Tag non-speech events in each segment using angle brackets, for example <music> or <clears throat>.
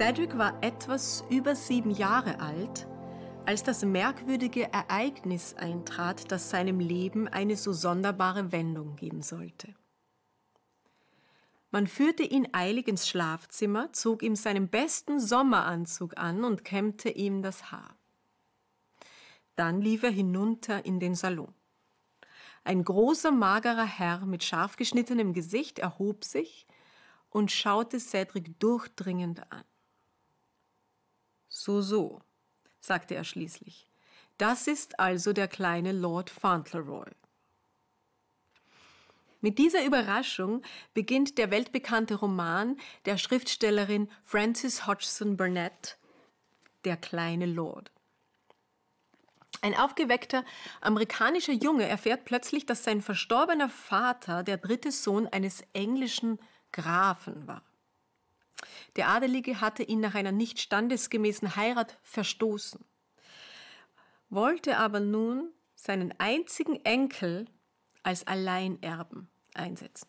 Cedric war etwas über sieben Jahre alt, als das merkwürdige Ereignis eintrat, das seinem Leben eine so sonderbare Wendung geben sollte. Man führte ihn eilig ins Schlafzimmer, zog ihm seinen besten Sommeranzug an und kämmte ihm das Haar. Dann lief er hinunter in den Salon. Ein großer, magerer Herr mit scharf geschnittenem Gesicht erhob sich und schaute Cedric durchdringend an. So, so, sagte er schließlich. Das ist also der kleine Lord Fauntleroy. Mit dieser Überraschung beginnt der weltbekannte Roman der Schriftstellerin Frances Hodgson Burnett, Der kleine Lord. Ein aufgeweckter amerikanischer Junge erfährt plötzlich, dass sein verstorbener Vater der dritte Sohn eines englischen Grafen war. Der Adelige hatte ihn nach einer nicht standesgemäßen Heirat verstoßen, wollte aber nun seinen einzigen Enkel als Alleinerben einsetzen.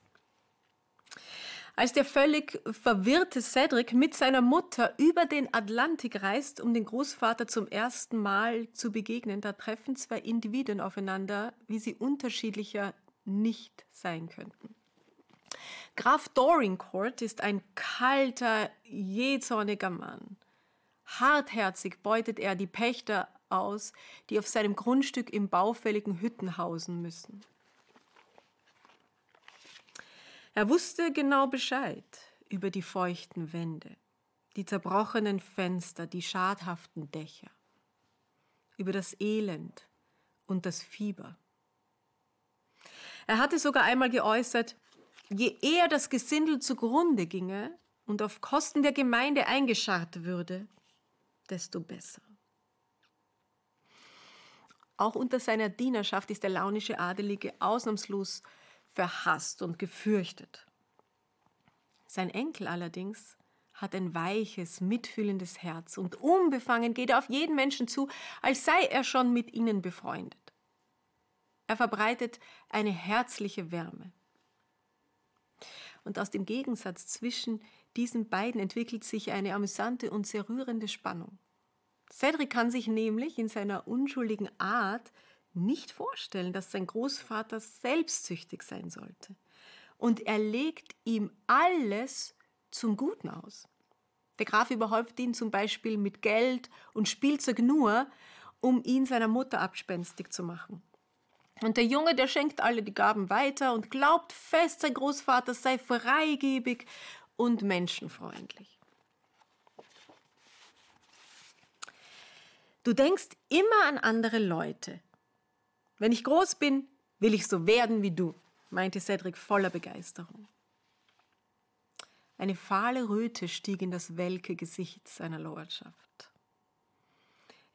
Als der völlig verwirrte Cedric mit seiner Mutter über den Atlantik reist, um den Großvater zum ersten Mal zu begegnen, da treffen zwei Individuen aufeinander, wie sie unterschiedlicher nicht sein könnten. Graf Dorincourt ist ein kalter, jähzorniger Mann. Hartherzig beutet er die Pächter aus, die auf seinem Grundstück im baufälligen Hütten hausen müssen. Er wusste genau Bescheid über die feuchten Wände, die zerbrochenen Fenster, die schadhaften Dächer, über das Elend und das Fieber. Er hatte sogar einmal geäußert, je eher das Gesindel zugrunde ginge und auf Kosten der Gemeinde eingescharrt würde, desto besser. Auch unter seiner Dienerschaft ist der launische Adelige ausnahmslos verhasst und gefürchtet. Sein Enkel allerdings hat ein weiches, mitfühlendes Herz und unbefangen geht er auf jeden Menschen zu, als sei er schon mit ihnen befreundet. Er verbreitet eine herzliche Wärme. Und aus dem Gegensatz zwischen diesen beiden entwickelt sich eine amüsante und sehr rührende Spannung. Cedric kann sich nämlich in seiner unschuldigen Art nicht vorstellen, dass sein Großvater selbstsüchtig sein sollte. Und er legt ihm alles zum Guten aus. Der Graf überhäuft ihn zum Beispiel mit Geld und Spielzeug nur, um ihn seiner Mutter abspenstig zu machen. Und der Junge, der schenkt alle die Gaben weiter und glaubt fest, sein Großvater sei freigebig und menschenfreundlich. Du denkst immer an andere Leute, wenn ich groß bin, will ich so werden wie du, meinte Cedric voller Begeisterung. Eine fahle Röte stieg in das welke Gesicht seiner Lordschaft.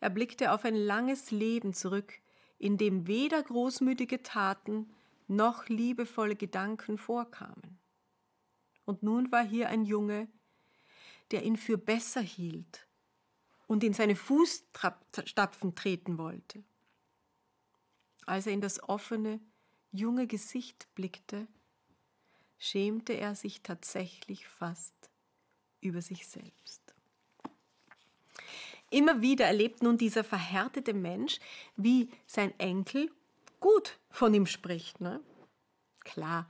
Er blickte auf ein langes Leben zurück, in dem weder großmütige Taten noch liebevolle Gedanken vorkamen. Und nun war hier ein Junge, der ihn für besser hielt und in seine Fußstapfen treten wollte. Als er in das offene, junge Gesicht blickte, schämte er sich tatsächlich fast über sich selbst. Immer wieder erlebt nun dieser verhärtete Mensch, wie sein Enkel gut von ihm spricht. Ne? Klar,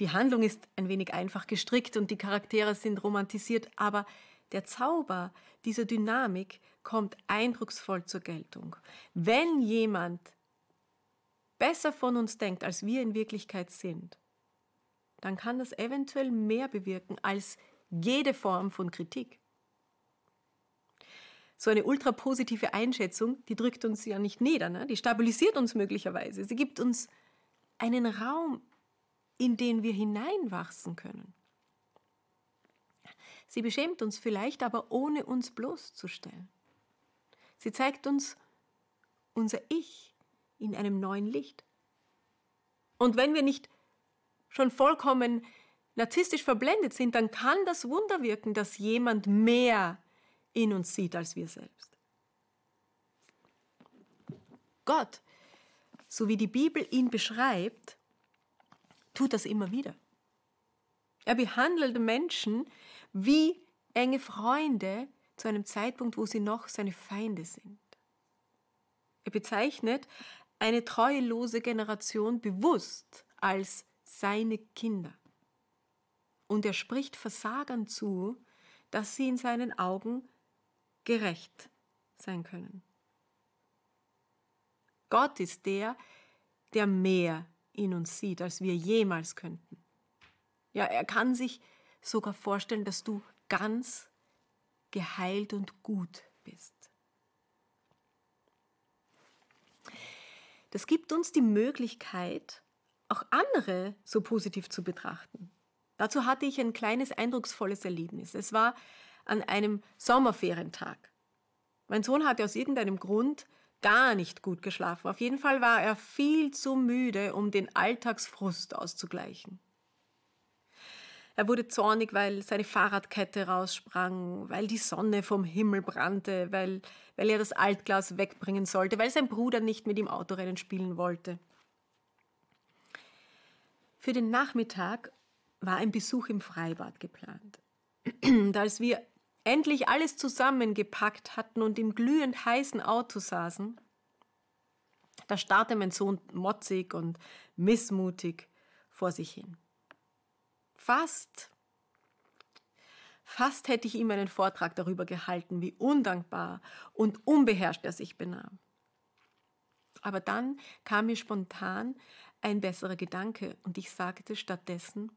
die Handlung ist ein wenig einfach gestrickt und die Charaktere sind romantisiert, aber der Zauber dieser Dynamik kommt eindrucksvoll zur Geltung. Wenn jemand besser von uns denkt, als wir in Wirklichkeit sind, dann kann das eventuell mehr bewirken als jede Form von Kritik. So eine ultrapositive Einschätzung, die drückt uns ja nicht nieder, ne? die stabilisiert uns möglicherweise. Sie gibt uns einen Raum, in den wir hineinwachsen können. Sie beschämt uns vielleicht, aber ohne uns bloßzustellen. Sie zeigt uns unser Ich, in einem neuen Licht. Und wenn wir nicht schon vollkommen narzisstisch verblendet sind, dann kann das Wunder wirken, dass jemand mehr in uns sieht als wir selbst. Gott, so wie die Bibel ihn beschreibt, tut das immer wieder. Er behandelt Menschen wie enge Freunde zu einem Zeitpunkt, wo sie noch seine Feinde sind. Er bezeichnet eine treuelose Generation bewusst als seine Kinder. Und er spricht Versagern zu, dass sie in seinen Augen gerecht sein können. Gott ist der, der mehr in uns sieht, als wir jemals könnten. Ja, er kann sich sogar vorstellen, dass du ganz geheilt und gut bist. Das gibt uns die Möglichkeit, auch andere so positiv zu betrachten. Dazu hatte ich ein kleines eindrucksvolles Erlebnis. Es war an einem Sommerferientag. Mein Sohn hatte aus irgendeinem Grund gar nicht gut geschlafen. Auf jeden Fall war er viel zu müde, um den Alltagsfrust auszugleichen. Er wurde zornig, weil seine Fahrradkette raussprang, weil die Sonne vom Himmel brannte, weil, weil er das Altglas wegbringen sollte, weil sein Bruder nicht mit ihm Autorennen spielen wollte. Für den Nachmittag war ein Besuch im Freibad geplant. <clears throat> Und als wir endlich alles zusammengepackt hatten und im glühend heißen Auto saßen, da starrte mein Sohn motzig und missmutig vor sich hin. Fast, fast hätte ich ihm einen Vortrag darüber gehalten, wie undankbar und unbeherrscht er sich benahm. Aber dann kam mir spontan ein besserer Gedanke und ich sagte stattdessen,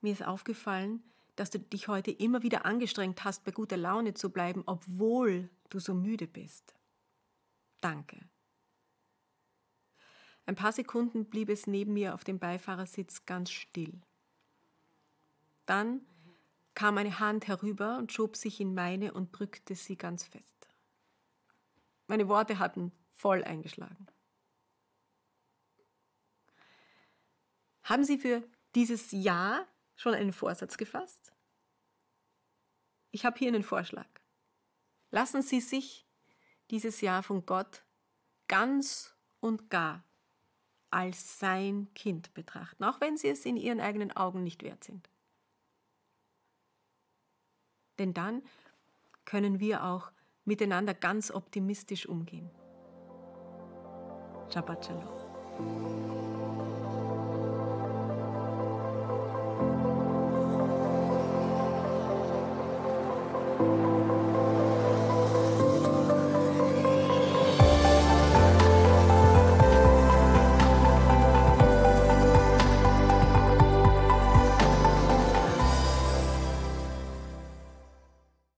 mir ist aufgefallen, dass du dich heute immer wieder angestrengt hast, bei guter Laune zu bleiben, obwohl du so müde bist. Danke. Ein paar Sekunden blieb es neben mir auf dem Beifahrersitz ganz still. Dann kam eine Hand herüber und schob sich in meine und drückte sie ganz fest. Meine Worte hatten voll eingeschlagen. Haben Sie für dieses Jahr schon einen Vorsatz gefasst? Ich habe hier einen Vorschlag. Lassen Sie sich dieses Jahr von Gott ganz und gar als sein Kind betrachten, auch wenn Sie es in Ihren eigenen Augen nicht wert sind. Denn dann können wir auch miteinander ganz optimistisch umgehen. Shabbat Shalom. thank you